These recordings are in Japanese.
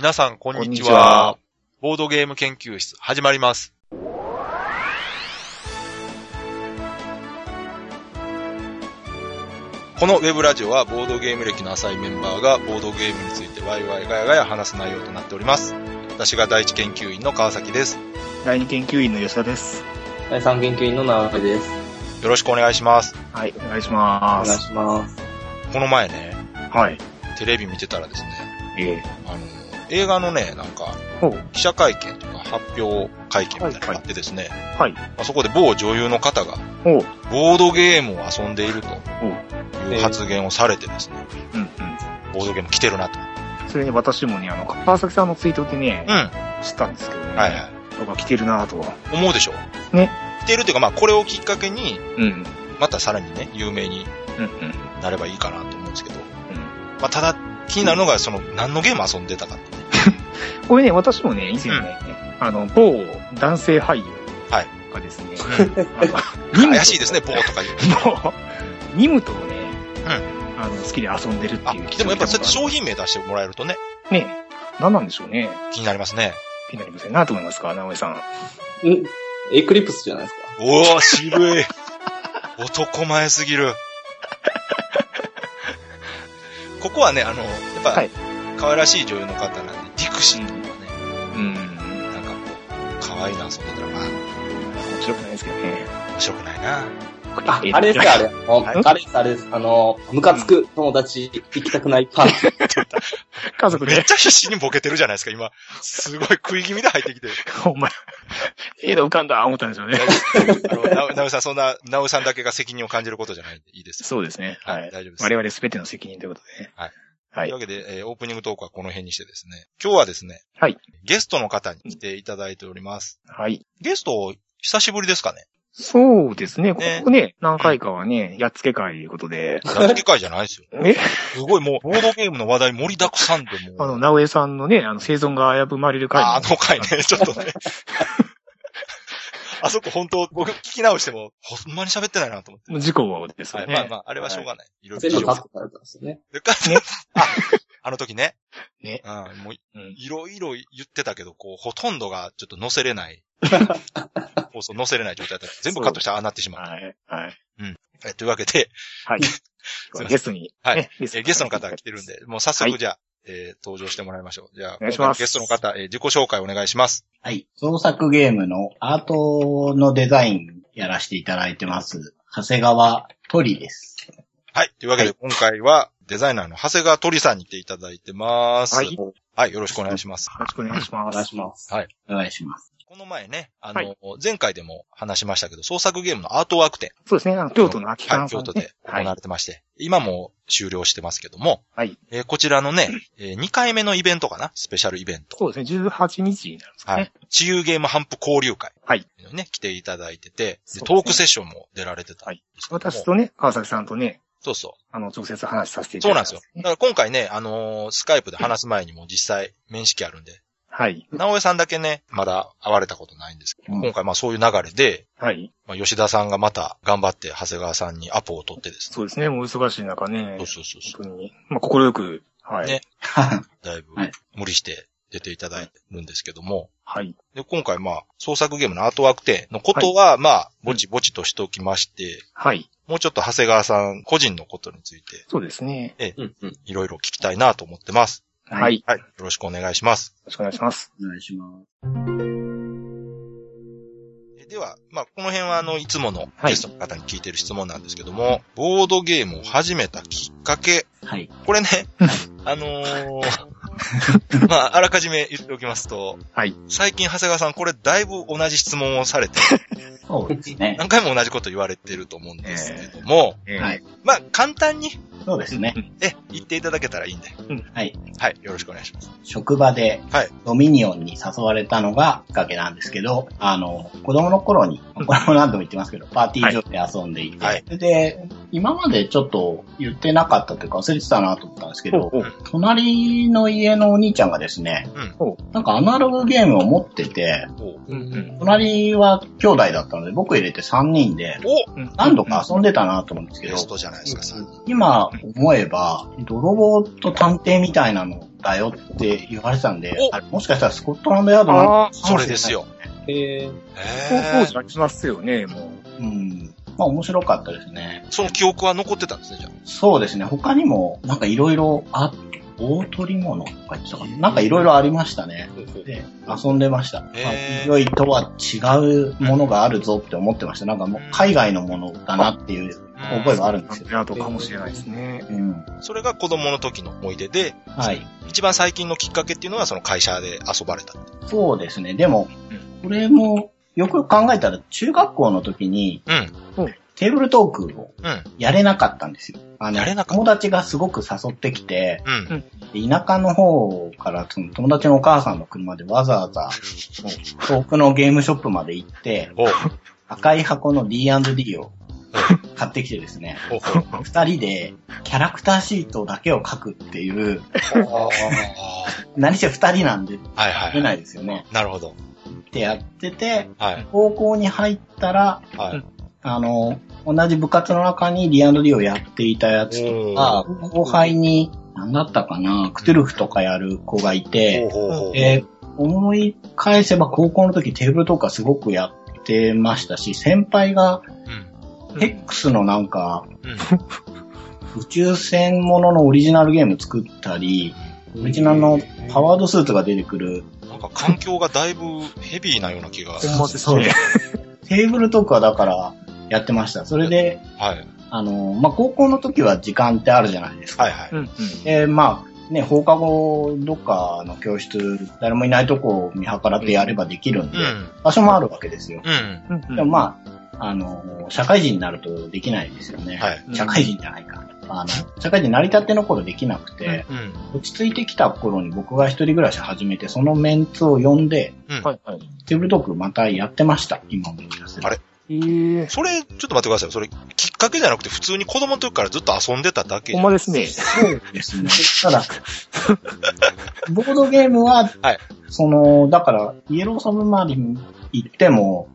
皆さん、こんにちこんにちはは。ボードゲーム研究室、始まります。このウェブラジオは、ボードゲーム歴の浅いメンバーが、ボードゲームについてワイワイガヤガヤ話す内容となっております。私が第一研究員の川崎です。第二研究員の吉田です。第3研究員の直江です。よろしくお願いします。はい、お願いしおます。願いします。この前ね、はい。テレビ見てたらですね、ええあの、映画のね、なんか。記者会見とか発表会見みたいなのがあってですね、はい。まあそこで某女優の方が。ボードゲームを遊んでいると。いう発言をされてですね、うんうん。ボードゲーム来てるなと。それに私もね、あの、川崎さんのツイートでねうん。、は知ったんですけどね。いはい。僕は来てるなとは。思うでしょ？ね。来てるっていうか、まあこれをきっかけに、うん。またさらにね、有名に。なればいいかなと思うんですけど、うん。まあただ、気になるのが、その、何のゲーム遊んでたかってね。これね、私もね、以前ね、あの、某男性俳優はいがですね、うん怪しいですね、ボーとか言う。もう、ニムトをね、あの、好きで遊んでるってあ、いう。でもやっぱそうやって商品名出してもらえるとね、ね、何なんでしょうね。気になりますね。気になりませんなと思いますか、直江さん。んエクリプスじゃないですか？おー、渋い。男前すぎる。ここはね、あの、やっぱ、はい可愛らしい女優の方なんで、ディクシーとかね、うん。なんかこう、可愛いな遊んでたら、まあ、面白くないですけどね。面白くないな。あ、あれですか、あれ。はいあれです、あれです。あの、ムカつく友達行きたくないパーティー。家族でめっ、ちゃ必死にボケてるじゃないですか、今。すごい食い気味で入ってきて。ほんま、ええの浮かんだ、思ったんでしょうね。あの、なお、さん、そんな、なおさんだけが責任を感じることじゃないんで、いいです。そうですね。ははいい。大丈夫です我々すべての責任ということでね。はい。はいという。わけで、えーオープニングトークはこの辺にしてですね、今日はですね、はい。ゲストの方に来ていただいております。はい。ゲスト、久しぶりですかねそうですね。こねこね、何回かはね、やっつけ会ということで、やっつけ会じゃないですよ。え？すごいもう、ボードゲームの話題盛りだくさんでもう。あの、直江さんのね、あの、生存が危ぶまれる会ああの回ね、ちょっとね。あそこ本当、僕聞き直しても、ほんまに喋ってないなと思って。の事故ですよはい、ね。まあまあ、あれはしょうがない。いろいろ全部カットされたんですよね。でかねあ、あの時ね。ねうん、もう、うんいろいろ言ってたけど、こう、ほとんどがちょっと載せれない。放送載せれない状態だった。全部カットしてああなってしまう。はい。はい。えというわけで、はい。ゲストに、はいゲストの方が来てるんで、もう早速じゃあ、えー登場してもらいましょう。じゃあ、お願いしゲストの方、えー自己紹介お願いします。はい。創作ゲームのアートのデザインやらせていただいてます。長谷川鳥です。はい。というわけで、は今回は、デザイナーの長谷川鳥さんに来ていただいてます。はい。はい、よろしくお願いします。よろしくお願いします。お願いします。お願いします。この前ね、あの、はい前回でも話しましたけど、創作ゲームのアートワーク展。そうですね。あの京都の秋はい、葉さん、ね。京都で行はいわれてまして、今も終了してますけども、はい。えーこちらのね、え2回目のイベントかな？スペシャルイベント。そうですね。18日になるんですかねはい。。自由ゲームハンプ交流会。はい。ね、来ていただいてて、ねトークセッションも出られてたんですけども。私とね、川崎さんとね、そうそあの、直接話させてう。いただいてそうなんですよ。だから今回ね、あのースカイプで話す前にも実際面識あるんで、はい。直江さんだけね、まだ会われたことないんですけど、うん今回まあそういう流れで、はい。まあ、吉田さんがまた頑張って長谷川さんにアポを取ってですね。そうですね。もう忙しい中ね。そうそうそうそ本当に。まあ、心よく、はい。ねう。だいぶはい無理して出ていただいてるんですけども、はい。で、今回まあ、創作ゲームのアートワーク展のことは、まあ、ぼちぼちとしておきまして、はい。もうちょっと長谷川さん個人のことについて、そうですね。うんうん。いろいろ聞きたいなと思ってます。はい。はいよはい。よろしくお願いします。ろしくお願いします。お願いします。えでは、まあ、この辺は、あの、いつものはいゲストの方に聞いてる質問なんですけども、ボードゲームを始めたきっかけ、はい。これね、あのーまあ、あらかじめ言っておきますと、はい。最近長谷川さん、これだいぶ同じ質問をされて、そうですね。何回も同じこと言われてると思うんですけども、えーはい。まあ、簡単に、そうですね。え、言っていただけたらいいんで、はい。はい、よろしくお願いします。職場ではい、ドミニオンに誘われたのがきっかけなんですけど、あの、子供の頃に、これも何度も言ってますけど、パーティー場で遊んでいて、はい。で、今までちょっと言ってなかったというか忘れてたなと思ったんですけど、隣の家のお兄ちゃんがですね、うん。なんかアナログゲームを持ってて。隣は兄弟だったので、僕入れて3人で、何度か遊んでたなと思うんですけどゲ、思えば、泥棒と探偵みたいなのだよって言われてたんで、おあれもしかしたらスコットランドヤードなのかもしれないそれですよ。えー、へ当ー時ありますよね、もう。うん。まあ面白かったですね。その記憶は残ってたんですね、じゃあ。そうですね。他にも、なんかいろいろあって、大取り物とか言ってたかな？なんかいろいろありましたね。で、遊んでました。良いとは違うものがあるぞって思ってました。なんかもう海外のものだなっていう覚えがあるんですよ。ヤードかもしれないですね。うん。それが子供の時の思い出で、はい。一番最近のきっかけっていうのはその会社で遊ばれた。そうですね。でも、これも、よくよく考えたら、中学校の時にうん。テーブルトークをうん。やれなかったんですよ。あのやれなかった友達がすごく誘ってきて、うん。で田舎の方からその友達のお母さんの車でわざわざ、遠くのゲームショップまで行って、赤い箱の D&D を買ってきてですね。二人でキャラクターシートだけを書くっていう、あ 何せ二人なんで。出ないですよね。なるほど。ってやってて、はい。高校に入ったら、はい。あの、同じ部活の中に D&D をやっていたやつとか、後輩に、何だったかな、クトゥルフとかやる子がいて、思い返せば高校の時テーブルとかすごくやってましたし、先輩がうん。X のなんか、うん。宇宙船もののオリジナルゲーム作ったり、オリジナルのパワードスーツが出てくる、なんか環境がだいぶヘビーなような気が。ほんまですそうね。テーブルトークはだからやってました。それで、はい。あの、まあ、高校の時は時間ってあるじゃないですか。はいはい。うんうん。で、まあ、ね、放課後、どっかの教室、誰もいないとこを見計らってやればできるんで、うん。場所もあるわけですよ。うん。うんうんでもまあ、あの、社会人になるとできないですよね。はい。社会人じゃないか。あの、社会人成り立っての頃できなくて、うん。落ち着いてきた頃に僕が一人暮らし始めて、そのメンツを呼んで、うん。はいはい。テーブルトークまたやってました、今思い出せるあれ？ええそれ、ちょっと待ってください。それ、きっかけじゃなくて普通に子供の時からずっと遊んでただけほんまですね。そうですね。ただ、ボードゲームは、はいその、だから、イエローサブマリン行っても、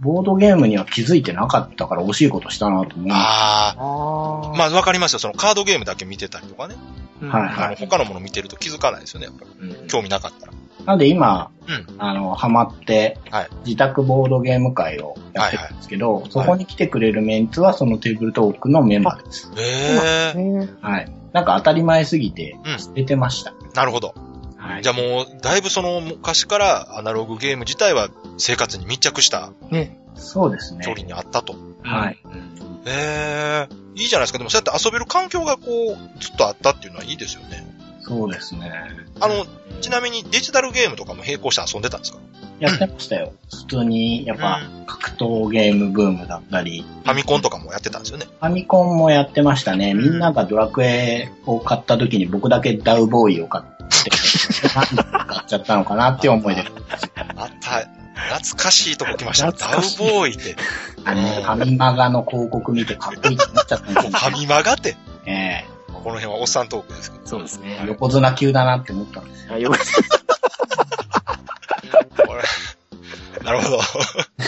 ボードゲームには気づいてなかったから惜しいことしたなと思う。あああ。まあ、わかりますよ。そのカードゲームだけ見てたりとかね。あはいあの、他のもの見てると気づかないですよね、やっぱり。興味なかったら。なんで今、うん。あの、ハマってはい、自宅ボードゲーム会をやってるんですけど、そこに来てくれるメンツはそのテーブルトークのメンバーです。ええねはい。なんか当たり前すぎてうん、捨ててました。なるほど。はい。じゃあもう、だいぶその昔からアナログゲーム自体は生活に密着したね。そうですね距。離にあったと。はい。ええいいじゃないですか。でもそうやって遊べる環境がこう、ずっとあったっていうのはいいですよね。そうですね。あの、ちなみにデジタルゲームとかも並行して遊んでたんですか？やってましたよ。普通に、やっぱう、格闘ゲームブームだったり、ファミコンとかもやってたんですよね。ファミコンもやってましたね。みんながドラクエを買った時に僕だけダウボーイを買って、なんで買っちゃったのかなっていう思いで。あった、懐かしいとこ来ましたね。ダウボーイって。あの、ファミマガの広告見てかっこいいって思っちゃったんですよ、ファミマガって？えこの辺はおっさんトークですけど。そうですねえ。横綱級だなって思ったんですよ。あよこれなるほど。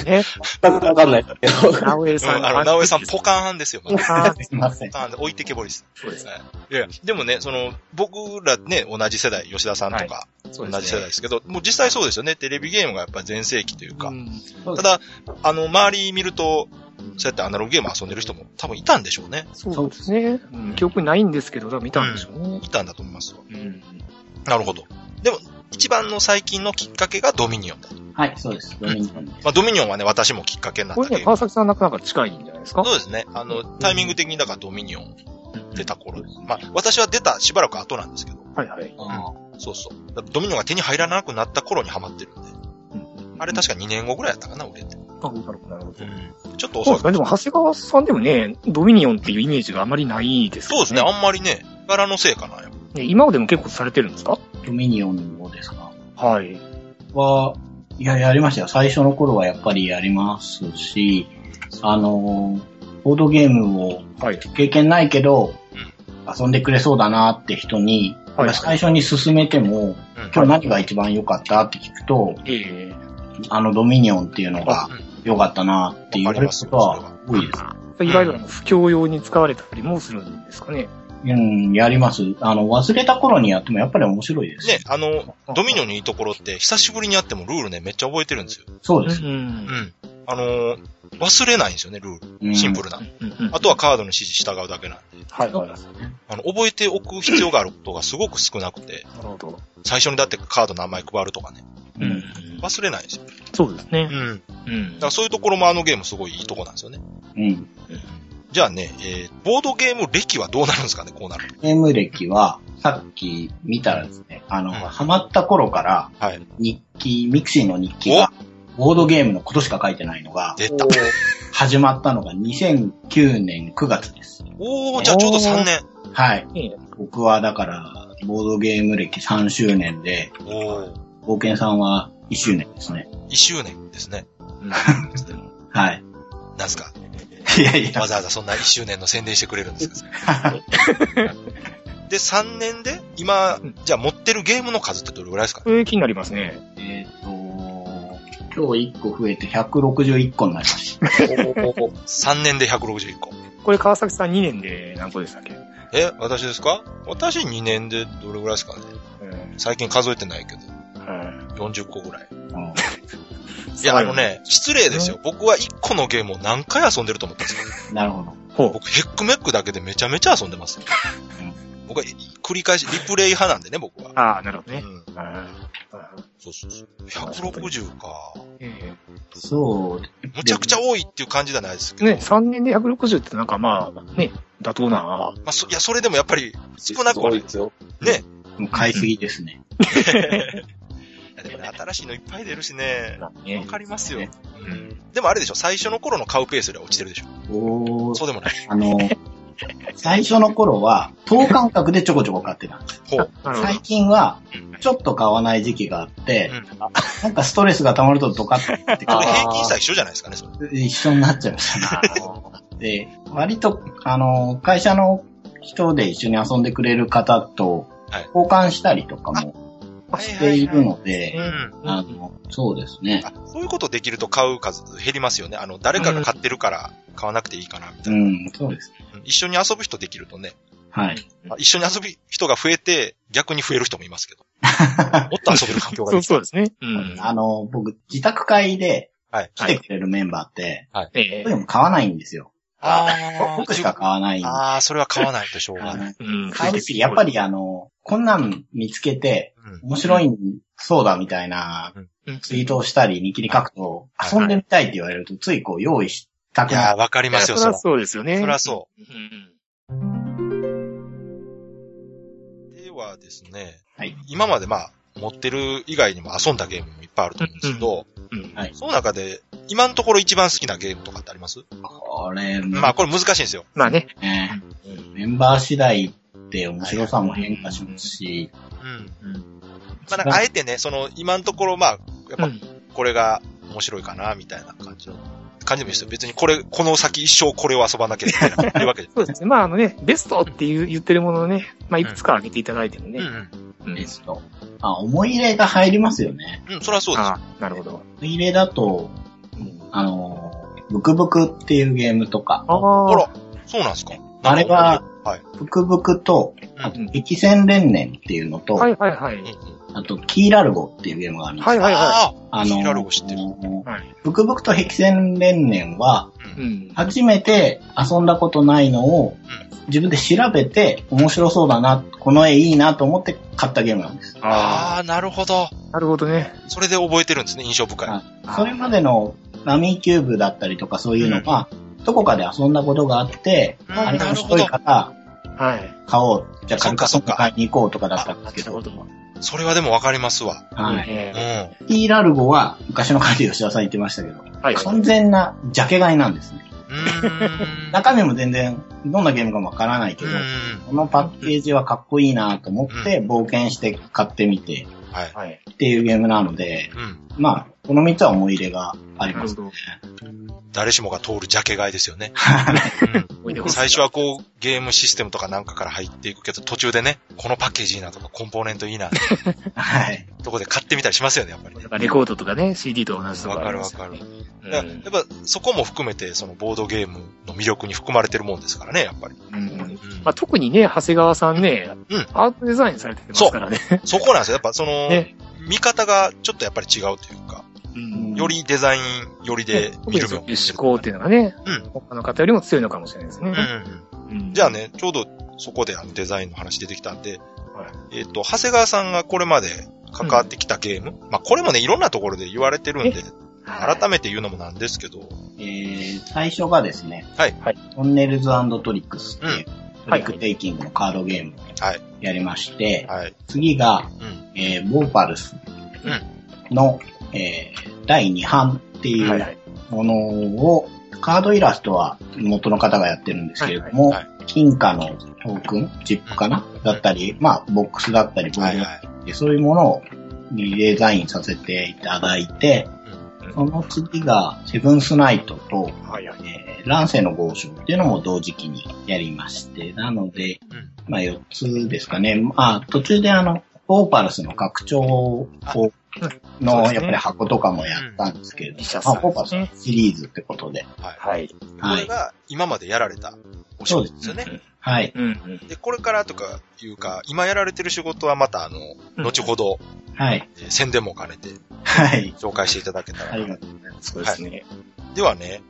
ね。全くわかんないけど。うん直江さん。あの、直江さんポカーンですよ。まだあすいませんポ。カーンで置いてけぼりです。そうですね。はいいやいや、でもね、その、僕らね、同じ世代、吉田さんとか、そう同じ世代ですけど、もう実際そうですよね。テレビゲームがやっぱ全盛期というか。うんただ、あの、周り見ると、そうやってアナログゲーム遊んでる人も多分いたんでしょうね。そうですね。うん記憶にないんですけど、多分見たんでしょうね。いたんだと思いますわ。うん。なるほど。でも、一番の最近のきっかけがドミニオンだと。はい、そうです。ドミニオン。まあ、ドミニオンはね、私もきっかけになっこれね、たゲーム。川崎さんなかなか近いんじゃないですか？そうですね。あの、タイミング的にだからドミニオン出た頃です。まあ、私は出たしばらく後なんですけど。はいはい。そうそう。だからドミニオンが手に入らなくなった頃にハマってるんで。あれ確か2年後ぐらいやったかな、売れて。あ、なるほど、なるほど。うん。ちょっと遅いそうですね。でも、長谷川さんでもね、ドミニオンっていうイメージがあまりないですそうですね。あんまりね、柄のせいかな。ね今までも結構されてるんですか？ドミニオンをですかはい。は、いや、やりましたよ。最初の頃はやっぱりやりますし、あの、ボードゲームをはい。経験ないけど、遊んでくれそうだなって人に、はい最初に勧めても、うん。今日何が一番良かったって聞くと、ええあのドミニオンっていうのが良かったなって言われることは多いです。いわゆる不況用に使われたりもするんですかね。うん、やります。あの、忘れた頃にやってもやっぱり面白いです。ね、あの、ドミニオンのいいところって、久しぶりにやってもルールね、めっちゃ覚えてるんですよ。う。そうです。うんん。あのー忘れないんですよね、ルール。うんシンプルな。あとはカードの指示従うだけなんで。はいはい。なあの、覚えておく必要があることがすごく少なくて、るほど。最初にだってカード名前配るとかね。うん。忘れないんですよ。そうですねう。ん。うんだからそういうところもあのゲームすごいいいとこなんですよね。うん。じゃあね、えー、ボードゲーム歴はどうなるんですかね、こうなると。ゲーム歴は、さっき見たらですね、あの、うんハマった頃から、はい。日記、ミクシーの日記が、ボードゲームのことしか書いてないのが、出た。始まったのが2009年9月です。おー、じゃあちょうど3年。はい。いいね僕はだから、ボードゲーム歴3周年で、おー、冒険さんは1周年ですね。1周年ですね。はい。なんすか？いやいやわ、ざわざそんな1周年の宣伝してくれるんですか？で、3年で、今、じゃあ持ってるゲームの数ってどれぐらいですか？これ気になりますね。えっと、今日1個増えて161個になりました。?3 年で161個。これ川崎さん2年で何個でしたっけ？え、私ですか？私2年でどれぐらいですかねうん最近数えてないけど、うん40個ぐらい。うんいや、あのね、失礼ですよ。僕は1個のゲームを何回遊んでると思ってるんですよ。なるほど。僕、ヘックメックだけでめちゃめちゃ遊んでます。僕は繰り返し、リプレイ派なんでね、僕は。ああ、なるほどね。うん。うんそうそうそう。160か。えそう。むちゃくちゃ多いっていう感じじゃないですけど。えね、3年で160ってなんかまあ、ね、妥当な。まあ、そいや、それでもやっぱり少なくはない。ですよ。ね。もう買いすぎですね。いやでもね、新しいのいっぱい出るしね。わねかりますよ。ねうん。でもあれでしょ、最初の頃の買うペースよりは落ちてるでしょ。おーそうでもない。あの、最初の頃は、等間隔でちょこちょこ買ってたんです。最。近は、うんちょっと買わない時期があって、うんなんかストレスが溜まるとドカッてこれあー平均差一緒じゃないですかね、それ。一緒になっちゃいましたね。で、割と、あの、会社の人で一緒に遊んでくれる方とはい交換したりとかもしているのうで、ん。あの、そうですね。あ、そういうことできると買う数減りますよね。あの、誰かが買ってるから買わなくていいかな、みたいうな。ん、そうです。うん一緒に遊ぶ人できるとね、はい。まあ一緒に遊ぶ人が増えて、逆に増える人もいますけど。もっと遊べる環境がそうできたそうですね。うん。あの、僕、自宅会ではい。来てくれるメンバーって、えでも買わないんですよ。あ僕しか買わない。ああ、それは買わないとしょうがあない。えうん。買うし、やっぱりあの、こんなん見つけて、うん。面白いそうだみたいなうん、ツイートをしたり、日記に書くと、遊んでみたいって言われると、ついこう用意したくなる。いやー、わかりますよ、そりゃ。そうですよね。そらそう。ではですね、はい。今までまあ、持ってる以外にも遊んだゲームもいっぱいあると思うんですけど、うん。はいその中で、今のところ一番好きなゲームとかってあります？これ、まあ、これ難しいんですよ。まあね。ね、メンバー次第って面白さも変化しますし、うん。まあ、なんか、あえてね、その、今のところ、まあ、やっぱ、うん。これが面白いかな、みたいな感じの、感じでもいいですよ。別にこれ、この先一生これを遊ばなきゃいけない いうわけで。そうですね。まああのね、ベストっていう言ってるものをね、まあいくつか挙げていただいてもね。うんうん。うんですと。あ、思い入れが入りますよね。うん、そりゃそうです。ああ、なるほど。思い入れだと、あの、ブクブクっていうゲームとか、ああ。あら、そうなんですかあれは、はい。ブクブクと、あと、激戦連年っていうのと、はいはいはい。うんうん。あと、キーラルゴっていうゲームがあるんですはいはいはああ、あのキーラルゴ知ってる。はい。ブクブクとヘキセン連年は、うん。初めて遊んだことないのを、自分で調べて、面白そうだな、この絵いいなと思って買ったゲームなんです。ああ、なるほど。あ、なるほどね。それで覚えてるんですね、印象深い。はいそれまでのラミーキューブだったりとかそういうのが、どこかで遊んだことがあって、うんあれが面白いからはい。買おう。じゃあそっかそっか買いに行こうとかだったんですけど。それはでもわかりますわ。はい。えうん。ラルゴは、昔の回で吉田さん言ってましたけど、えはい。完全なジャケ買いなんですね。中身も全然、どんなゲームかもわからないけど、うん。このパッケージはかっこいいなと思って、冒険して買ってみてはい。はい。っていうゲームなので、うん。まあ、この3つは思い入れがあります。なるほど。誰しもが通るジャケ買いですよね。うん、最初はこう、ゲームシステムとかなんかから入っていくけど、途中でね、このパッケージいいなとか、コンポーネントいいな、はい。とこで買ってみたりしますよね、やっぱりね。レコードとかね、CD と同じとこわかるわかる。うんやっぱ、そこも含めて、そのボードゲームの魅力に含まれてるもんですからね、やっぱり。うんうん。まあ、特にね、長谷川さんね、うんアートデザインされてますからね。そこなんですよ。やっぱその、ね見方がちょっとやっぱり違うというか、うん。よりデザイン寄りで見る分思考っていうのがね、うん。他の方よりも強いのかもしれないですね。うんじゃあね、ちょうどそこであのデザインの話出てきたんで、えっ、と、長谷川さんがこれまで関わってきたゲーム、まあこれもね、いろんなところで言われてるんで、改めて言うのもなんですけど、えー、最初がですね、はい。はい。トンネルズトリックスっていう、トはいリックテイキングのカードゲームをはい。やりまして、はい。次が、うん。えー、ボーパルスの、えー、第2版っていはいうはい。ものを、カードイラストは元の方がやってるんですけれども、はいはい金貨のトークン、チップかな？だったり、まあ、ボックスだったり、ボードはいはい。でそういうものをリデザインさせていただいて、うんその次が、セブンスナイトと、はいはい。えー、乱世の豪商っていうのも同時期にやりまして、なので、うんまあ4つですかね。まあ途中であの、オーパルスの拡張をの、やっぱり箱とかもやったんですけれども、うんまあオーパルスのシリーズってことで。はい。はい。こはい。れが今までやられたお仕そうで事ですすよね。はい。うんうん。で、これからとかいうか、今やられてる仕事はまたあの、うん後ほど、はい。えー宣伝も兼ねてはい。紹介していただけたら。ありがとうございます。そうですね。ではね、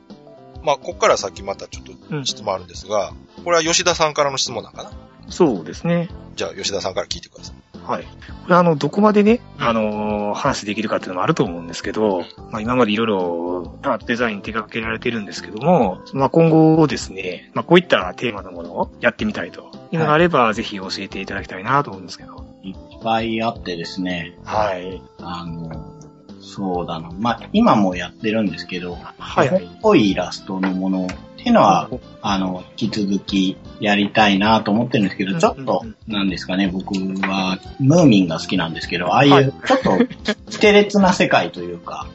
まあ、ここから先またちょっとうん質問あるんですが、これは吉田さんからの質問なんかな？そうですね。じゃあ吉田さんから聞いてください。はい。これあの、どこまでね、うんあのー話できるかっていうのもあると思うんですけど、まあ今までいろいろデザイン手掛けられてるんですけども、まあ今後ですね、まあこういったテーマのものをやってみたいというのがあれば、ぜひ教えていただきたいなと思うんですけど。いっぱいあってですね、はい。あの、そうだな。まあ今もやってるんですけど、はいっぽいイラストのものっていうのは、あの、引き続きやりたいなと思ってるんですけど、うん。ちょっと、なんですかね、僕は、ムーミンが好きなんですけど、ああいはい。うちょっと、奇て烈な世界というか、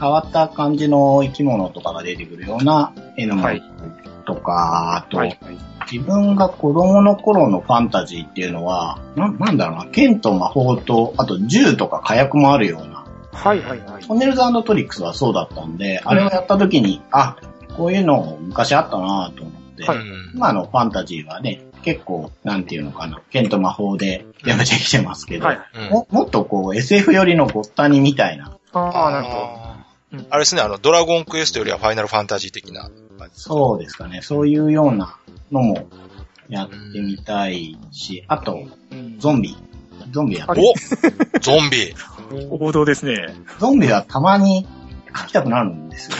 変わった感じの生き物とかが出てくるような絵のものはい。とか、あと、はい。自分が子供の頃のファンタジーっていうのは、ななんだろうな、剣と魔法と、あと銃とか火薬もあるような、はいはいはい。トンネルズトリックスはそうだったんで、あれをやった時に、あ、こういうの昔あったなと思って、はい。うん今のファンタジーはね、結構、なんていうのかな、剣と魔法でやめてきてますけど、はい。うん。ももっとこう SF 寄りのごったにみたいな、ああ、なるほど。あれですね、あの、ドラゴンクエストよりはファイナルファンタジー的な感じ。そうですかね、そういうようなのもやってみたいし、あと、うん。ゾンビ。ゾンビやっておゾンビ。王道ですね。ゾンビはたまに書きたくなるんですよ。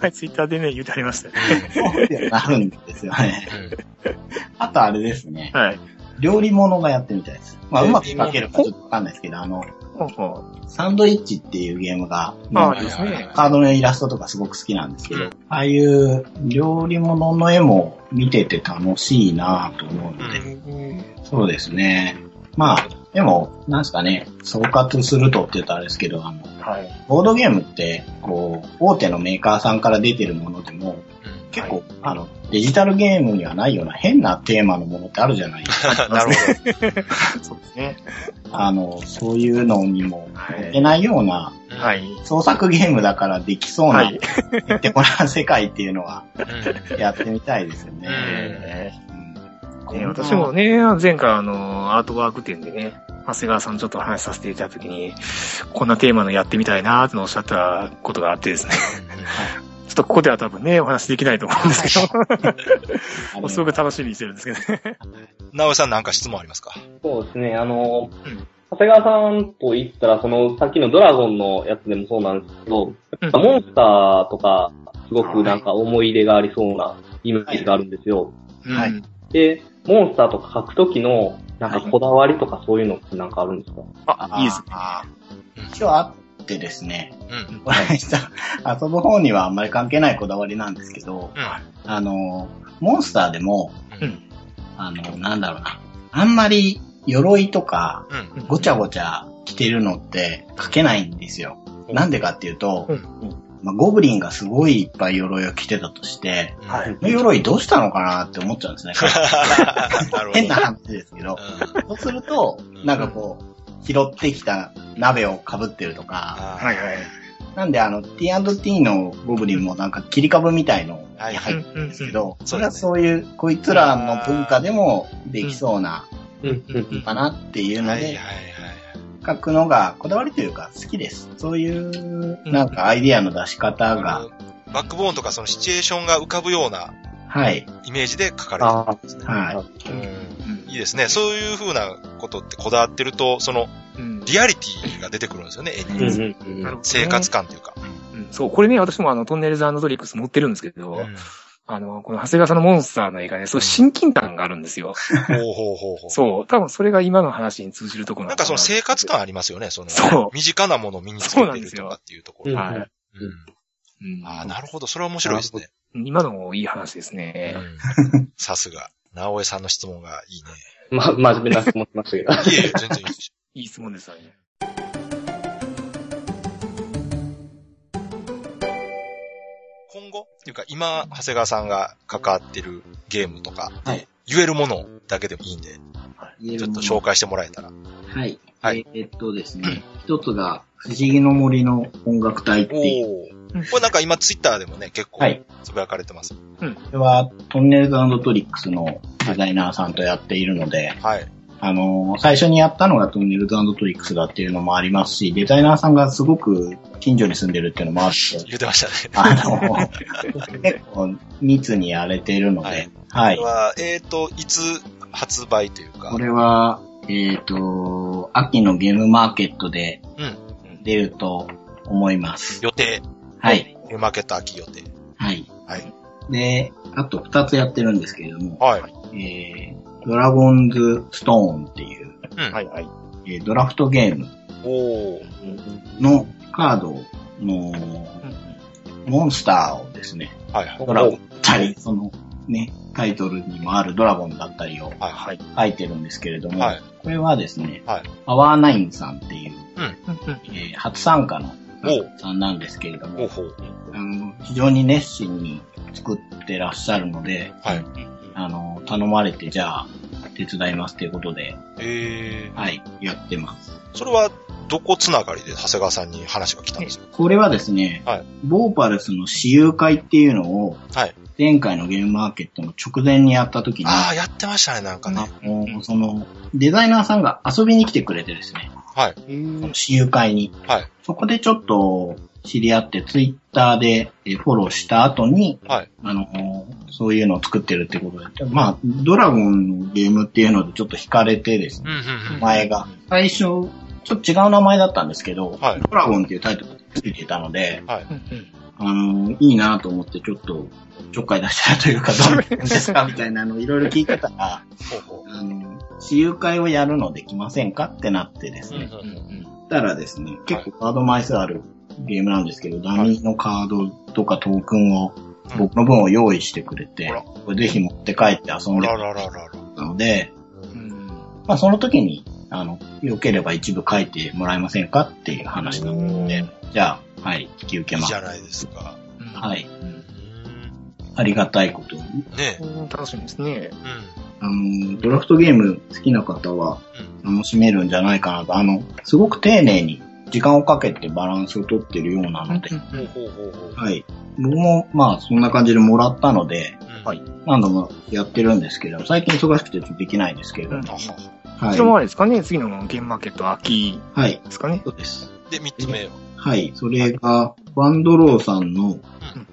はい、ツイッターでね、言ってありましたよゾンビはなるんですよね。あとあれですね、はい。料理物がやってみたいです。まあ、えうまく書けるかちょっとわかんないですけど、あの、サンドイッチっていうゲームが、う。あ。カードのイラストとかすごく好きなんですけど、うんああいう料理物の絵も見てて楽しいなと思うので、そうですね。まあ、でも、なんですかね、総括するとって言ったらあれですけど、あの、はい。ボードゲームって、こう、大手のメーカーさんから出てるものでも、結構、あの、デジタルゲームにはないような変なテーマのものってあるじゃないですか。なるほ そうですね。あの、そういうのにもはいいけないような、ど。はい。創作ゲームだからできそうな、はい。言ってもらう世界っていうのはうんやってみたいですよね。えうんーね私もね、前回あの、アートワーク展でね、長谷川さんちょっとお話しさせていただいたときに、こんなテーマのやってみたいなーっておっしゃったことがあってですね。ちょっとここでは多分ね、お話できないと思うんですけど、すごく楽しみにしてるんですけどね。直江さんなんか質問ありますか？そうですね、あの、うん。長谷川さんと言ったら、その、さっきのドラゴンのやつでもそうなんですけど、うん。モンスターとか、すごくなんか思い入れがありそうなイメージがあるんですよ。はい。うんで、モンスターとか描くときの、なんかこだわりとかそういうのってなんかあるんですか？あ、いいですね。一応あってですね、うん。これさ、遊ぶ方にはあんまり関係ないこだわりなんですけど、うん。あの、モンスターでも、うんあの、なんだろうな、あんまり鎧とかうん。ごちゃごちゃ着てるのって書けないんですよ。なんでかっていうと、うん。まあ、ゴブリンがすごいいっぱい鎧を着てたとして、うんはい。この鎧どうしたのかなって思っちゃうんですね。変な話ですけど。うん。そうすると、なんかこう、拾ってきた鍋を被ってるとか、はいはい。なんであの、T&T のゴブリンもなんか切り株みたいのに入ってるんですけど、それはそういう、こいつらの文化でもできそうな、かなっていうので、書くのがこだわりというか好きです。そういうなんかアイディアの出し方が。バックボーンとかそのシチュエーションが浮かぶような、はい。イメージで書かれてるんですね。はい。うん。いいですね。そういう風なことってこだわってると、その、リアリティが出てくるんですよね、絵に。生活感というか。そう、これね、私もあの、トンネルズドリックス持ってるんですけど、あの、この長谷川さんのモンスターの映画ね、そう親近感があるんですよ。ほうほうほうほう。そう。多分それが今の話に通じるところなんかその生活感ありますよね、その。そう。身近なものを身につけてるとかっていうところ。はい。うん。うん、ああ、なるほど。それは面白いですね。今のもいい話ですね。さすが。直江さんの質問がいいね。ま、真面目な質問しましたけど。いえいえ、全然いいです。いい質問ですよね。っていうか、今、長谷川さんが関わってるゲームとか、はい、言えるものだけでもいいんで、ちょっと紹介してもらえたら。はい。はい。えー、っとですね、一つが、不思議の森の音楽隊っていう。これなんか今ツイッターでもね、結構、つぶやかれてます。うん。これは、トンネルズトリックスのデザイナーさんとやっているので、はい。あの、最初にやったのがトンネルズトリックスだっていうのもありますし、デザイナーさんがすごく近所に住んでるっていうのもあって。言ってましたね。あの、結構密にやれているので、はい。はい。これは、えっ、ー、と、いつ発売というか？これは、えっ、ー、と、秋のゲームマーケットで出ると思います。予定。はい。ゲームマーケット秋予定。はい。はい。で、あと二つやってるんですけれども、はい。えー、ドラゴンズストーンっていう、うん、はいはい。えー、ドラフトゲームのカードの、モンスターをですね、はいはい。ドラゴンたり、その、ね、タイトルにもあるドラゴンだったりを書いてるんですけれども、はい、これはですね、はい、パワーナインさんっていう、うん。えー、初参加のさんなんですけれども、あの非常に熱心に作ってらっしゃるので、はい、あの頼まれてじゃあ手伝いますということで、えー、はい、やってます。それはどこつながりで長谷川さんに話が来たんですか？これはですね、はい、ボーパルスの私有会っていうのを、はい、前回のゲームマーケットの直前にやった時に。ああ、やってましたね、なんかね。その、デザイナーさんが遊びに来てくれてですね。はい。その私有会に。はい。そこでちょっと知り合って、ツイッターでフォローした後に、はい。あの、そういうのを作ってるってことで。まあ、ドラゴンのゲームっていうのでちょっと惹かれてですね。うんうん、前が。最初、ちょっと違う名前だったんですけど、はい、ドラゴンっていうタイトルがついていたので、はい、あの、いいなと思ってちょっとちょっかい出したらというか、どうなんですかみたいなのいろいろ聞いてたら、あの、私有会をやるのできませんかってなってですね。たらですね、結構カード枚数あるゲームなんですけど、ダミーのカードとかトークンを、僕の分を用意してくれて、これぜひ持って帰って遊んでたので、まあその時に、あの、良ければ一部書いてもらえませんかっていう話なので、じゃあ、はい、引き受けます。いいじゃないですか。はい。ありがたいことに。ね楽しみですね。うん。あの、ドラフトゲーム好きな方は楽しめるんじゃないかなと。あの、すごく丁寧に時間をかけてバランスをとってるようなので。はい。僕もまあそんな感じでもらったので、はい。何度もやってるんですけど、最近忙しくてできないですけど。はい。それもあれですかね？次のゲームマーケット秋ですかね、はい、そうです。で、三つ目は？はい。それが、ワンドローさんの、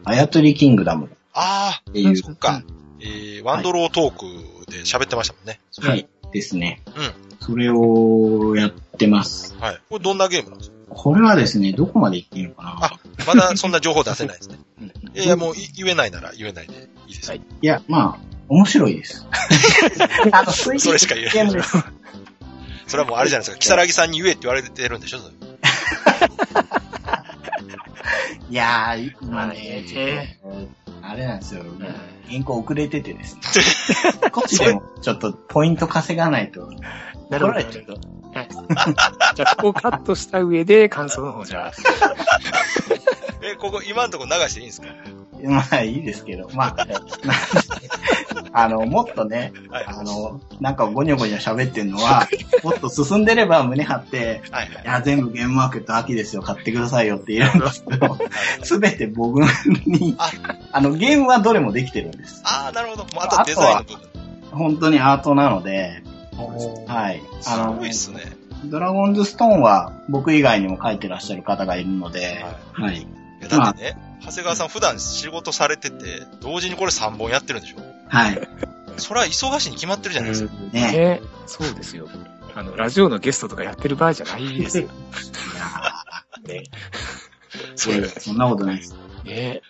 操りキングダム。ああ、えそっか。えー、ワンドロートークで喋ってましたもんね。はい。ですね。うん。それをやってます。はい。これどんなゲームなんですか？これはですね、どこまで言っていいのかなあ、まだそんな情報出せないですね。いや、もう言えないなら言えないでいいです。はい。いや、まあ、面白いです。あの、それしか言えない。それはもうあれじゃないですか。キサラギさんに言えって言われてるんでしょ いやー、まあね、あれなんですよ。原稿遅れててですね。こっちでもちょっとポイント稼がないと。なるほど。じゃあ、ここカットした上で感想の方じゃあ。え、ここ今のところ流していいんですか？まあいいですけど、まあ、あの、もっとね、はいあの、なんかゴニョゴニョ喋ってんのは、もっと進んでれば胸張って、はいはいいや、全部ゲームマーケット秋ですよ、買ってくださいよって言うんですけど、すべて僕にあ、あの、ゲームはどれもできてるんです。ああ、なるほど。もうあとはデザインの部分。本当にアートなので、はい。すあのごいっすね。ドラゴンズストーンは僕以外にも書いてらっしゃる方がいるので、はい。いやだってね、長谷川さん普段仕事されてて、同時にこれ3本やってるんでしょ？はい。それは忙しいに決まってるじゃないですか。ね。ねそうですよ。あの、ラジオのゲストとかやってる場合じゃないですよ。いやね。それ、そんなことないです。ね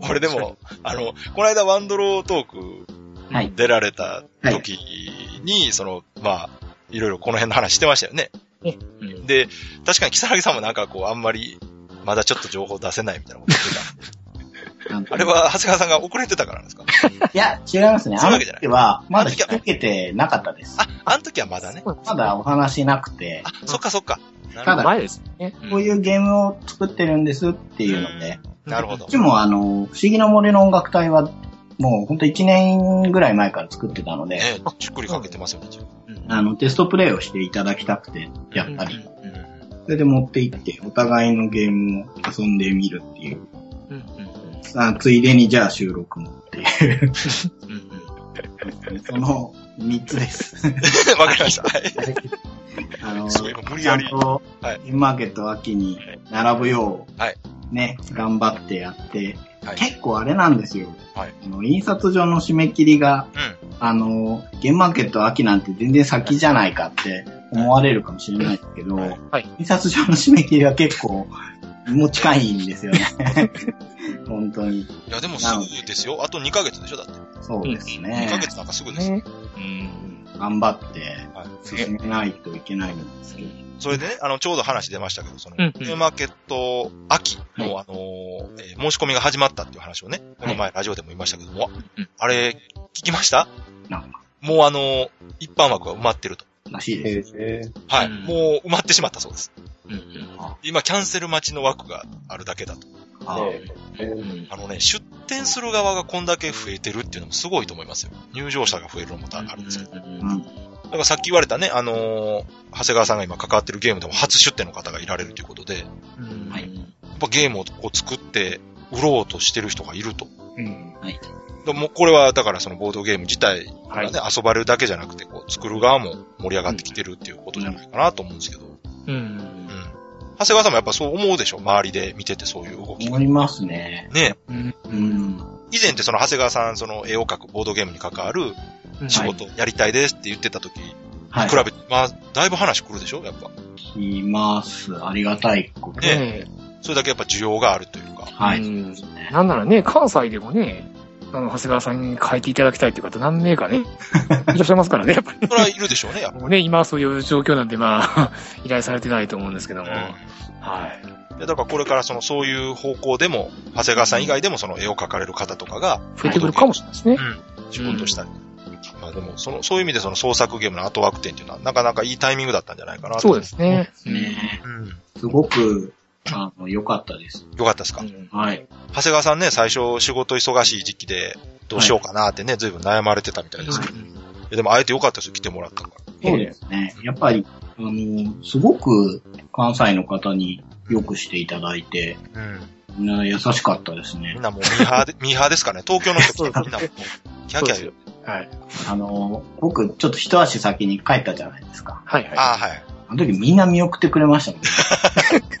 これでも、あの、この間ワンドロートークはい。出られた時に、その、まあ、いろいろこの辺の話してましたよね。うんで、確かに木更木さんもなんかこう、あんまり、まだちょっと情報出せないみたいなこと言ってた。あれは、長谷川さんが遅れてたからなんですか？いや、違いますね。あの時は、まだ引き受けてなかったです。あ、あの時はまだね。まだお話なくて、あ、そっかそっか。ただ前ですね。こういうゲームを作ってるんですっていうので、なるほどこっ。ちもあの、不思議な森の音楽隊は、もうほんと1年ぐらい前から作ってたので、ねじっくりかけてますよね、あの、テストプレイをしていただきたくて、やったり、うんそれで持って行って、お互いのゲームを遊んでみるっていう。うんうんあついでにじゃあ収録もっていう。うんその3つです。わかりました。はい。あの、すごい無理やりちゃんと、はいインマーケット秋に並ぶよう、はいね、頑張ってやって、はい。結構あれなんですよ。はいあの印刷上の締め切りが、うん。あの、ゲームマーケット秋なんて全然先じゃないかって思われるかもしれないですけど、はいはい印刷上の締め切りは結構、もう近いんですよね。本当に。いや、でもすぐですよ。あと2ヶ月でしょだって。そうです2ねヶ。月なんかすぐですよ。ね。うん。頑張ってはい進めないといけないんですけど。それでね、あの、ちょうど話出ましたけど、その、うんゲームマーケット秋の、はあのーえー申し込みが始まったっていう話をね、この前ラジオでも言いましたけども、うんあれ、聞きました？なんか、もうあのー一般枠が埋まってると。らしいです。えはい。うんもう埋まってしまったそうです。うん今、キャンセル待ちの枠があるだけだと。あのね、出店する側がこんだけ増えてるっていうのもすごいと思いますよ。入場者が増えるのもあるんですけど。うん。だからさっき言われたね、あのー長谷川さんが今関わってるゲームでも初出店の方がいられるということで、やうんはいっぱゲームをこう作って売ろうとしてる人がいると。うんでもこれはだからそのボードゲーム自体がはいね、遊ばれるだけじゃなくて、こう作る側も盛り上がってきてるっていうことじゃないかなと思うんですけど。うんうん。長谷川さんもやっぱそう思うでしょ周りで見ててそういう動きが思。いますね。ねうんうん。以前ってその長谷川さん、その絵を描くボードゲームに関わる仕事やりたいですって言ってた時、はい。比べて、まあ、だいぶ話来るでしょやっぱ。います。ありがたいこと。ねねそれだけやっぱ需要があるというか。はい。うんなんならね、関西でもね、あの、長谷川さんに書いていただきたいっていう方何名かね、いらっしゃいますからね、やっぱり。それはいるでしょうね、やっぱ。もうね、今はそういう状況なんで、まあ、依頼されてないと思うんですけども。はい。うん。でだからこれからその、そういう方向でも、長谷川さん以外でもその絵を描かれる方とかが、増えてくるかもしれないですね。うん。仕事したり。まあでも、その、そういう意味でその創作ゲームの後枠展っていうのは、なかなかいいタイミングだったんじゃないかなと。そうですね。ねうん。すごく、あの、良かったです。よかったですか、うんはい。長谷川さんね、最初仕事忙しい時期で、どうしようかなってね、随分悩まれてたみたいですけど。いやでも、あえてよかったですよ、来てもらったから。そうですね。やっぱり、あの、すごく関西の方によくしていただいて、うん。みんな優しかったですねみん。なもうミーハーで、ミーハーですかね？東京の人みんなもう、キャーキャー言う。はい。あの、僕、ちょっと一足先に帰ったじゃないですか。はいはい。ああ、はい。あの時みんな見送ってくれましたもん、ね。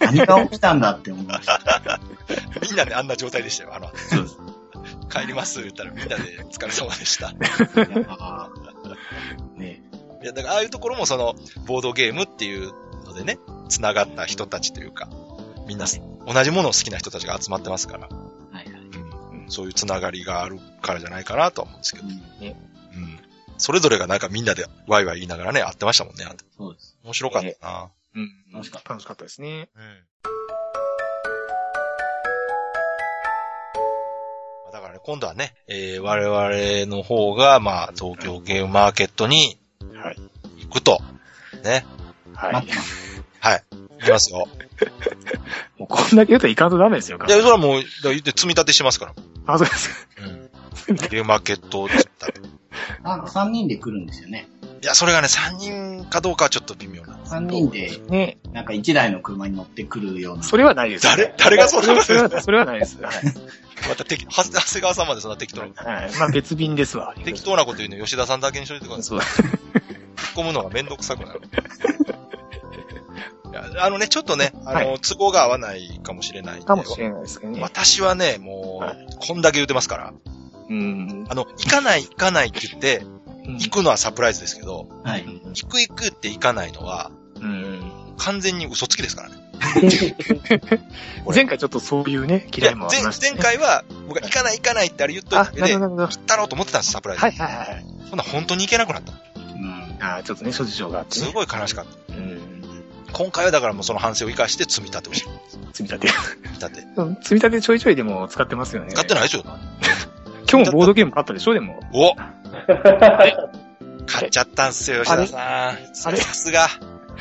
何が起きたんだって思いました。みんなであんな状態でしたよ。あの。帰ります言ったらみんなでお疲れ様でした。いいやだからああいうところもその、ボードゲームっていうのでね、繋がった人たちというか、みんな同じものを好きな人たちが集まってますから、はいはい。うん、そういう繋がりがあるからじゃないかなとは思うんですけど、うんうん。それぞれがなんかみんなでワイワイ言いながらね、会ってましたもんね。そうです。面白かったな。うん。楽しかっ楽しかったですね。うん。だからね、今度はね、えー、我々の方が、まあ、東京ゲームマーケットにはい。行くと。ね。はい。はい。行きますよ。もうこんだけ言うといかんとダメですよ、いや、それはもう、言って積み立てしてますから。あ、そうです。うん。ゲームマーケット積み立て。なんか3人で来るんですよね。いや、それがね、3人かどうかはちょっと微妙なんです。3人で、ね。なんか1台の車に乗ってくるような。それはないです、誰？誰がそれそれは、それはないです。はい。また適、は長谷川さんまでそんな適当な、はい。まあ別便ですわ。適当なこと言うの吉田さんだけにしといてください。そう。突っ込むのがめんどくさくなる。いやあのね、ちょっとね、あの、は都合が合わないかもしれないんで。かもしれないですけどね。私はね、もう、はこんだけ言ってますから。うん。あの、行かない行かないって言って、行くのはサプライズですけど、はい。行く行くって行かないのは、うん。完全に嘘つきですからね。前回ちょっとそういうね、嫌いもあり前ました、ね。前回は、僕が行かない行かないってあれ言っといあ、てで、行ったろうと思ってたんです、サプライど。ズ。はいはいはい。ほんなら本当に行けなくなった。うん。あちょっとね、諸事情があってすね。ごい悲しかった。うん。今回はだからもうその反省を生かして積み立てをしてる。積み立て。積み立て。う ん積み立てちょいちょいでも使ってますよね。使ってないですよ。今日もボードゲーム買ったでしょ、でも。お 買っちゃったんすよ、吉田さん。あれ？さすが。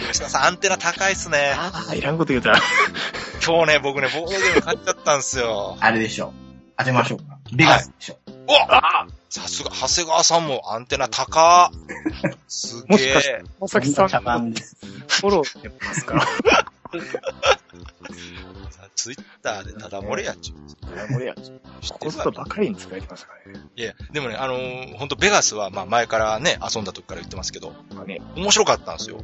吉田さん、アンテナ高いっすね。ああ、いらんこと言うたら。今日ね、僕ね、ボードゲーム買っちゃったんすよ。あれでしょう。当てましょうか。ベガスでしょ。おさすが、長谷川さんもアンテナ高 すげもしかしえ。まさきさん。フォローしてますか？ツイッターでただ漏れやっちゅう。これや。知ってコストばかりに使えてましたからね。いや、でもね、あのー、ほんとベガスは、まあ前からね、遊んだ時から言ってますけど、まあね。面白かったんですよ。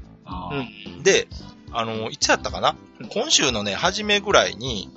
で、あのー、いつやったかな？今週のね、初めぐらいに。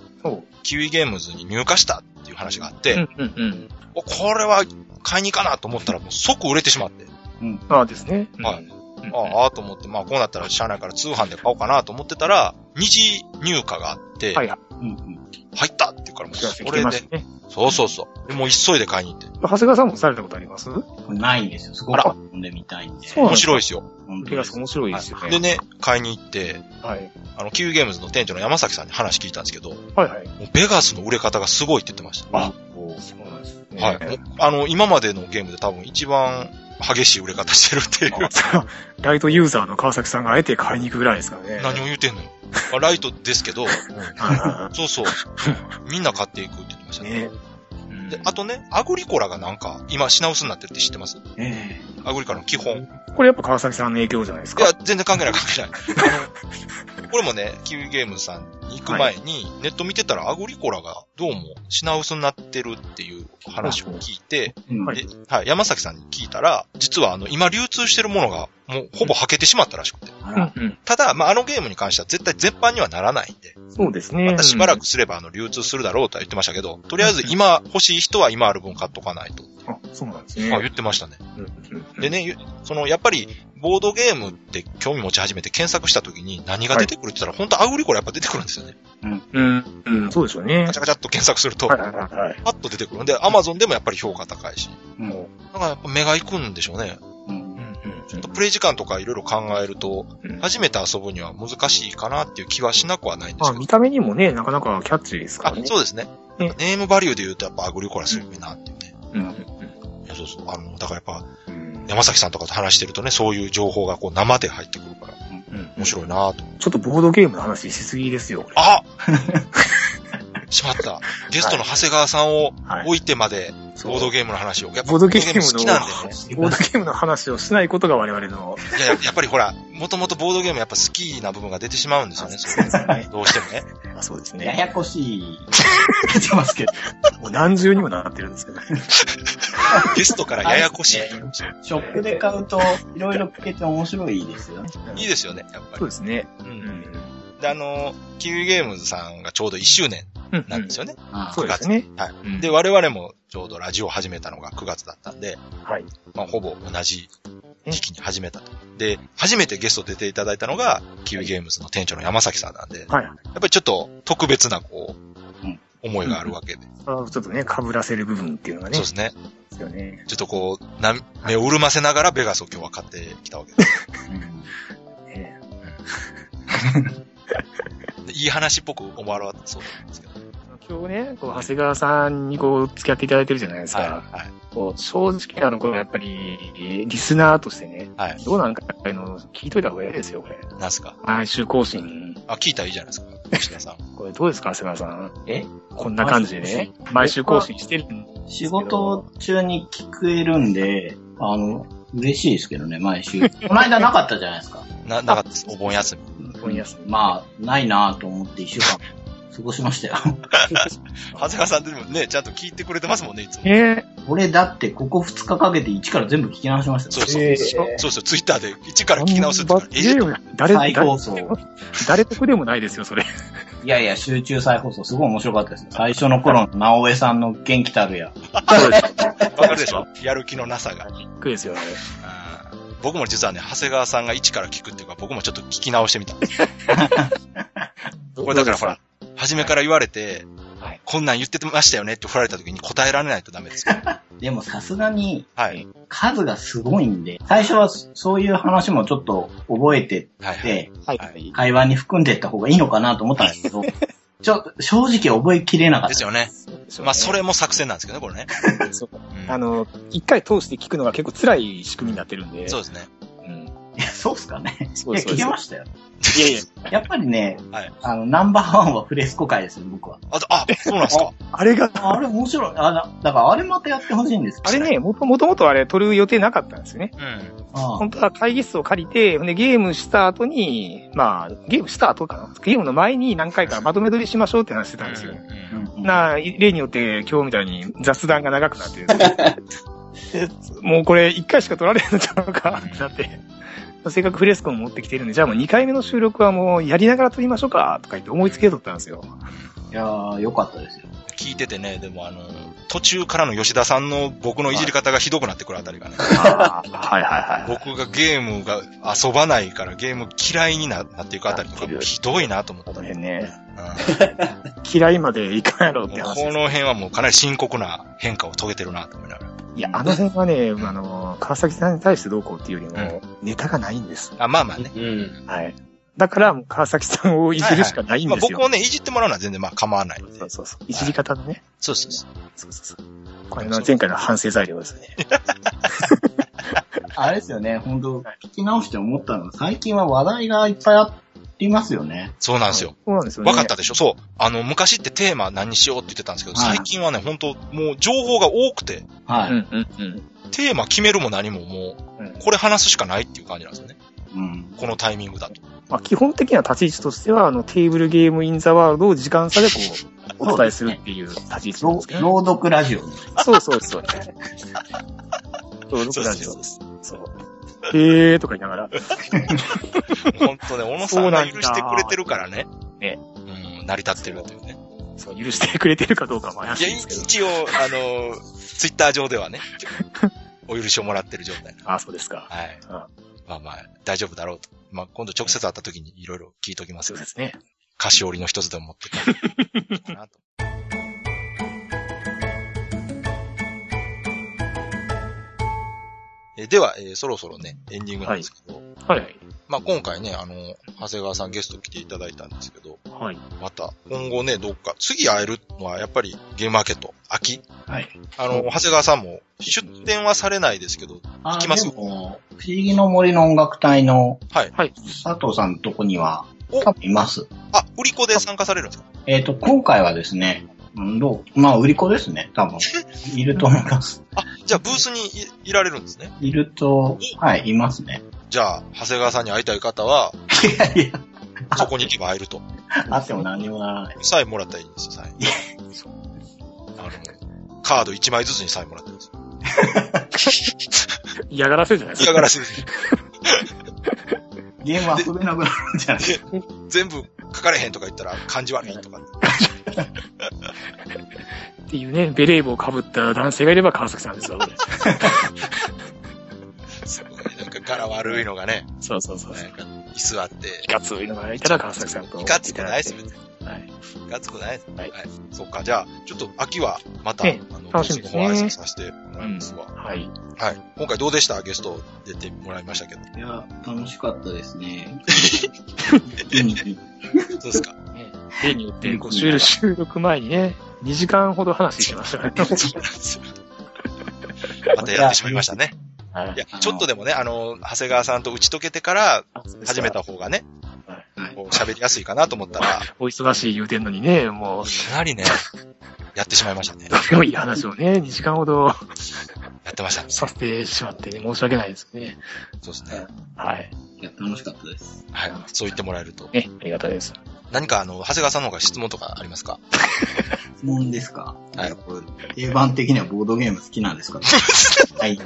キウイゲームズに入荷したっていう話があって、うんうんうん。おこれは買いに行かなと思ったらもう即売れてしまって、うん。まあですね。はいうんああと思って、まあこうなったらしゃあないから通販で買おうかなと思ってたら、二次入荷があって、はいはい。うんうん。入ったっていうからもうそれでね。そうそうそう。でもう急いで買いに行って。長谷川さんもされたことあります？ないんですよ。すごく遊んでみたいんで。面白いですよ。本当ですペガス面白いですよね。でね、買いに行って、はい。あの、キウイゲームズの店長の山崎さんに話聞いたんですけど、もはいはい。うベガスの売れ方がすごいって言ってました。あ、そうなんですね。はい。あの、今までのゲームで多分一番激しい売れ方してるっていう。あライトユーザーの川崎さんがあえて買いに行くぐらいですからね。何を言うてんのよ。まあライトですけど、はそうそう。みんな買っていくって言ってましたね。いね。で、あとね、アグリコラがなんか、今品薄になってるって知ってます？えアグリコラの基本。いこれやっぱ川崎さんの影響じゃないですか？や、全然関係ない関係ない。あの、これもね、キウイゲームズさんに行く前に、ネット見てたらアグリコラがどうも品薄になってるっていう話を聞いて、はいで、はい、山崎さんに聞いたら、実はあの、今流通してるものがもうほぼはけてしまったらしくて。ただ、まあ、あのゲームに関しては絶対絶版にはならないんで、そうですね。またしばらくすればあの、流通するだろうとは言ってましたけど、とりあえず今欲しい人は今ある分買っとかないと。うん。あ、そうなんですあ、ね。言ってましたね。でね、ゆその、やっぱり、ボードゲームって興味持ち始めて検索した時に何が出てくるって言ったら、本当アグリコラやっぱ出てくるんですよね。うん。うん、そうでしょうねカ。チャカチャっと検索すると、はいはいはいはい。パッと出てくるんで、アマゾンでもやっぱり評価高いし。うん。だからやっぱ目が行くんでしょうね。うん。うんうんちょっとプレイ時間とかいろいろ考えると、うん初めて遊ぶには難しいかなっていう気はしなくはないんですまあ、けど。見た目にもね、なかなかキャッチーですかあらね。そうですね。ねネームバリューで言うとやっぱアグリコラすごいなっていうね。うんうんいやそうそう。あの、だからやっぱ、うん山崎さんとかと話してるとね、そういう情報がこう生で入ってくるから、うん面白いなと。ちょっとボードゲームの話しすぎですよ。あしまった。ゲストの長谷川さんをはい置いてまで、ボードゲームの話を。やっぱボードゲームの好きなんでね。ボードゲームの話をしないことが我々の。いや、ややっぱりほら、もともとボードゲームやっぱ好きな部分が出てしまうんですよね。それどうしてもね。あ そうですね。ややこしい。言ってますけど。もう何重にもなってるんですけど。ゲストからややこしい。ショップで買うと、いろいろ聞けて面白いですよね。いいですよね、やっぱり。そうですね。う。うんん。で、あの、キウイゲームズさんがちょうど1周年うんなんですよね。あそうですね。はい。うんで、我々もちょうどラジオを始めたのが9月だったんで、はい。まあ、ほぼ同じ時期に始めたと。で、初めてゲスト出ていただいたのが、キウイゲームズの店長の山崎さんなんで、はい。やっぱりちょっと特別な、こううん、思いがあるわけで。あのちょっとね、被らせる部分っていうのがね。そうですね。ですよね。ちょっとこう、な目を潤ませながらベガスを今日は買ってきたわけです。うんねでいい話っぽく思われそうなんですけど。今日ね、こう、長谷川さんにこう、付き合っていただいてるじゃないですか。はい。はい。こう正直なの、これやっぱり、リスナーとしてね、はい。どうなんかっていうのを聞いといた方がいいですよ、これ。なんすか？毎週更新。あ、聞いたらいいじゃないですか。吉田さん。これどうですか、長谷川さん？え？こんな感じでね、毎週更新してるんですけど仕事中に聞けるんで、あの、嬉しいですけどね、毎週。この間なかったじゃないですか。な、なかったです。お盆休み。お盆休み。まあ、ないなと思って一週間過ごしましたよ。長谷川さんでもね、ちゃんと聞いてくれてますもんね、いつも。え俺だってここ2日かけて1から全部聞き直しましたそうそう。えー、そうそう、ツイッターで1から聞き直すって言ったら、え誰、再放送。誰得でもないですよ、それ。いやいや、集中再放送、すごい面白かったです。最初の頃の直江さんの元気たるや。わかるでしょやる気のなさが。びっくりですよ、あれ。僕も実はね、長谷川さんが一から聞くっていうか、僕もちょっと聞き直してみた。んですこれだからほら、初めから言われて、はい、こんなん言ってましたよねって振られた時に答えられないとダメです でもさすがに、はい、数がすごいんで、最初はそういう話もちょっと覚えてって、はいはい、会話に含んでいった方がいいのかなと思ったんですけど、ちょ、正直覚えきれなかった。ですよね。まあ、それも作戦なんですけどね、これね。そう。うん、あの、一回通して聞くのが結構辛い仕組みになってるんで。そうですね。そうっすかね。そういや、聞けましたよ。いやいや。やっぱりね、はい、あの、ナンバーワンはフレスコ界ですね、僕は。あ、あ、そうなんですか？あれが。あれ面白い。あだからあれまたやってほしいんですあれね、もともとあれ撮る予定なかったんですよね。うん。本当は会議室を借りて、で、ゲームした後に、まあ、ゲームした後かな？ゲームの前に何回かまとめ撮りしましょうって話してたんですよ。うん、な、例によって今日みたいに雑談が長くなってる。もうこれ一回しか撮られるのちゃうかってなって。せっかくフレスコも持ってきてるんで、じゃあもう2回目の収録はもうやりながら撮りましょうかとか言って思いつけとったんですよ。いやー、よかったですよ。聞いててね、でもあの、途中からの吉田さんの僕のいじり方がひどくなってくるあたりがね。はいはいはい。僕がゲームが遊ばないからゲーム嫌いになっていくあたりとかひどいなと思った。この辺ね。うん、嫌いまでいかんやろって話。この辺はもうかなり深刻な変化を遂げてるなと思いながら。いや、あの辺はね、あの、川崎さんに対してどうこうっていうよりも、ネタがないんです。あ、まあまあね。うん。はい。だから、川崎さんをいじるしかないんですよ。はいはいまあ、僕をね、いじってもらうのは全然まあ構わないそうそうそう。いじり方のね。そうそうそう。そうそうそう。これの前回の反省材料ですね。あれですよね、本当聞き直して思ったのは、最近は話題がいっぱいありますよね。そうなんですよ。そうなんですよね。分かったでしょ？そう。あの、昔ってテーマ何にしようって言ってたんですけど、はい、最近はね、本当もう情報が多くて、はい。うんうんうん。テーマ決めるも何ももう、これ話すしかないっていう感じなんですよね。うん。このタイミングだと。まあ、基本的な立ち位置としては、あの、テーブルゲームインザワールドを時間差でこう、お伝えするっていう立ち位置なんですけど、ね、朗読ラジオ。そうそうそう。朗読ラジオ です。そう。へーとか言いながら。本当ね、小野さんが許してくれてるからね。ね。うん、成り立ってるというね。そう、許してくれてるかどうかも怪しいですけど。いや、一応、あの、ツイッター上ではね、お許しをもらってる状態。あ、そうですか。はい。うん、まあまあ、大丈夫だろうと。まあ、今度直接会った時にいろいろ聞いときますそうですね。菓子折りの一つでも持ってくる。なと。えでは、えー、そろそろね、エンディングなんですけど。はい。はい、まあ、今回ね、あの、長谷川さんゲスト来ていただいたんですけど。はい。また、今後ね、どっか、次会えるのはやっぱりゲームマーケット、秋。はい。あの、長谷川さんも出店はされないですけど、行きます？よ。不思議の森の音楽隊の、はい。はい。佐藤さんのとこには、多分います。あ、売り子で参加されるんですか？えっ、ー、と、今回はですね、どうまあ、売り子ですね、多分。いると思います。あ、じゃあブースにいられるんですね？いると、はい、いますね。じゃあ、長谷川さんに会いたい方は、いやいや、そこに行けば会えると。会っても何にもならない。サインもらったらいいんですよ、サイン。あの、カード1枚ずつにサインもらってるんですよ。嫌がらせじゃないですか。嫌がらせです。ゲーム遊べなくなるんじゃない全部書かれへんとか言ったら漢字悪いとか。っていうね、ベレー帽を被った男性がいれば川崎さんですよ、すごい、なんか柄悪いのがね。そうそうそう。なんか、椅子あって。いかついのがいたら川崎さんと。いかつくないです、別に。はい。ガツくないはい。はい。そっか、じゃあ、ちょっと秋はまた、あの、楽しみですね。挨拶させてもらいますわ、うん。はい。はい。今回どうでした？ゲスト出てもらいましたけど。いや、楽しかったですね。そうですか？ね、例によって、こう収録前にね、2時間ほど話してきましたね。またやってしまいましたね。はい。いや、ちょっとでもね、あの、長谷川さんと打ち解けてから始めた方がね、喋りやすいかなと思ったら。お忙しい言うてんのにね、もう。かなりね、やってしまいましたね。いい話をね、2時間ほど。やってましたね。させてしまって、ね、申し訳ないですね。そうですね。はい。いや、楽しかったです。はい。そう言ってもらえると。ね、ありがたいです。何かあの、長谷川さんの方が質問とかありますか？質問ですか？はい定番的にはボードゲーム好きなんですか はい。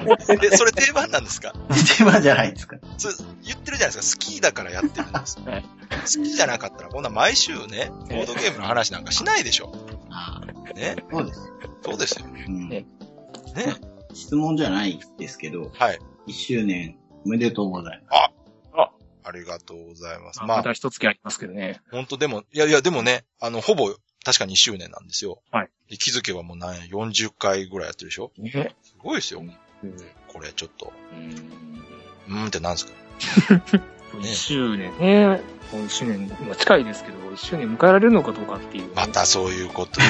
え、それ定番なんですか？定番じゃないですかそれ言ってるじゃないですか。好きだからやってるんです。はい好きじゃなかったら、こんな毎週ね、ボードゲームの話なんかしないでしょ。あね。あ、そうです。そうですよ。うんねね。質問じゃないですけど、はい。1周年おめでとうございます。ありがとうございます。まあ、また一月ありますけどね。本当でも、いやいや、でもね、あの、ほぼ、確かに1周年なんですよ。はい。で気づけばもう何や、40回ぐらいやってるでしょ？ね。すごいですよ。うん。これちょっと、うんうーんってなんですか？1周年ね。もう1周年、まあ近いですけど、1周年迎えられるのかどうかっていう、ね、またそういうこと。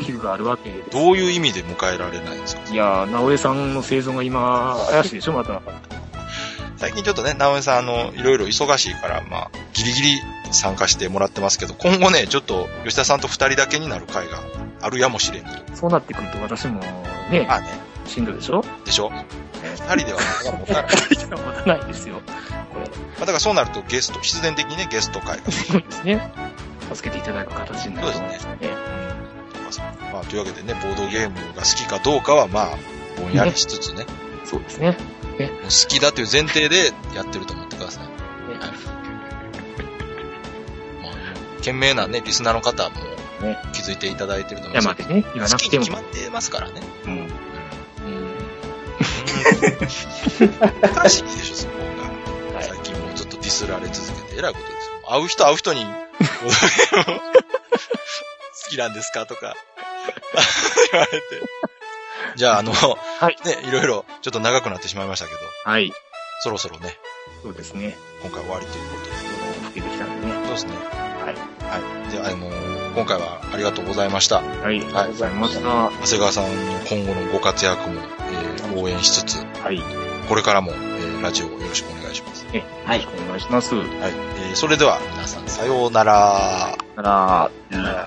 危惧があるわけで。どういう意味で迎えられないんですか？いやー、直江さんの生存が今、怪しいでしょ、また。最近ちょっとね、直江さん、あの、いろいろ忙しいから、まあ、ギリギリ参加してもらってますけど、今後ね、ちょっと、吉田さんと二人だけになる回があるやもしれんと。そうなってくると私もね、まあね、しんどいでしょ？でしょ？二人では持たない。二人では持た ないですよ。こまあだからそうなるとゲスト、必然的にね、ゲスト会が。れ。そうですね。助けていただく形になると思うんですね。まあ、というわけでね、ボードゲームが好きかどうかは、まあ、ぼんやりしつつね、そうですね。もう好きだという前提でやってると思ってください。まあ、懸命なね、リスナーの方もね気づいていただいてると思いますけど。山でね、言わなくても好きに決。まってますからね。うん。うんおかしいでしょ、そこが。はい最近もうずっとディスられ続けて、えらいことですよ。会う人会う人に、ボードゲーム好きなんですか？とか、言われて。じゃあ、あの、はい。ね、いろいろ、ちょっと長くなってしまいましたけど、はい。そろそろね、そうですね。今回終わりということで。老けてきたんでね。そうですね。はい。はい。で、あのー今回はありがとうございました。はい。ありがとうございました。は長谷川さんの今後のご活躍も、えー応援しつつ、い。よこれからも、えーラジオをよろしくお願いします。はいろしくお願いします。はい。えーそれでは皆さん、さようなら。なら、じゃあ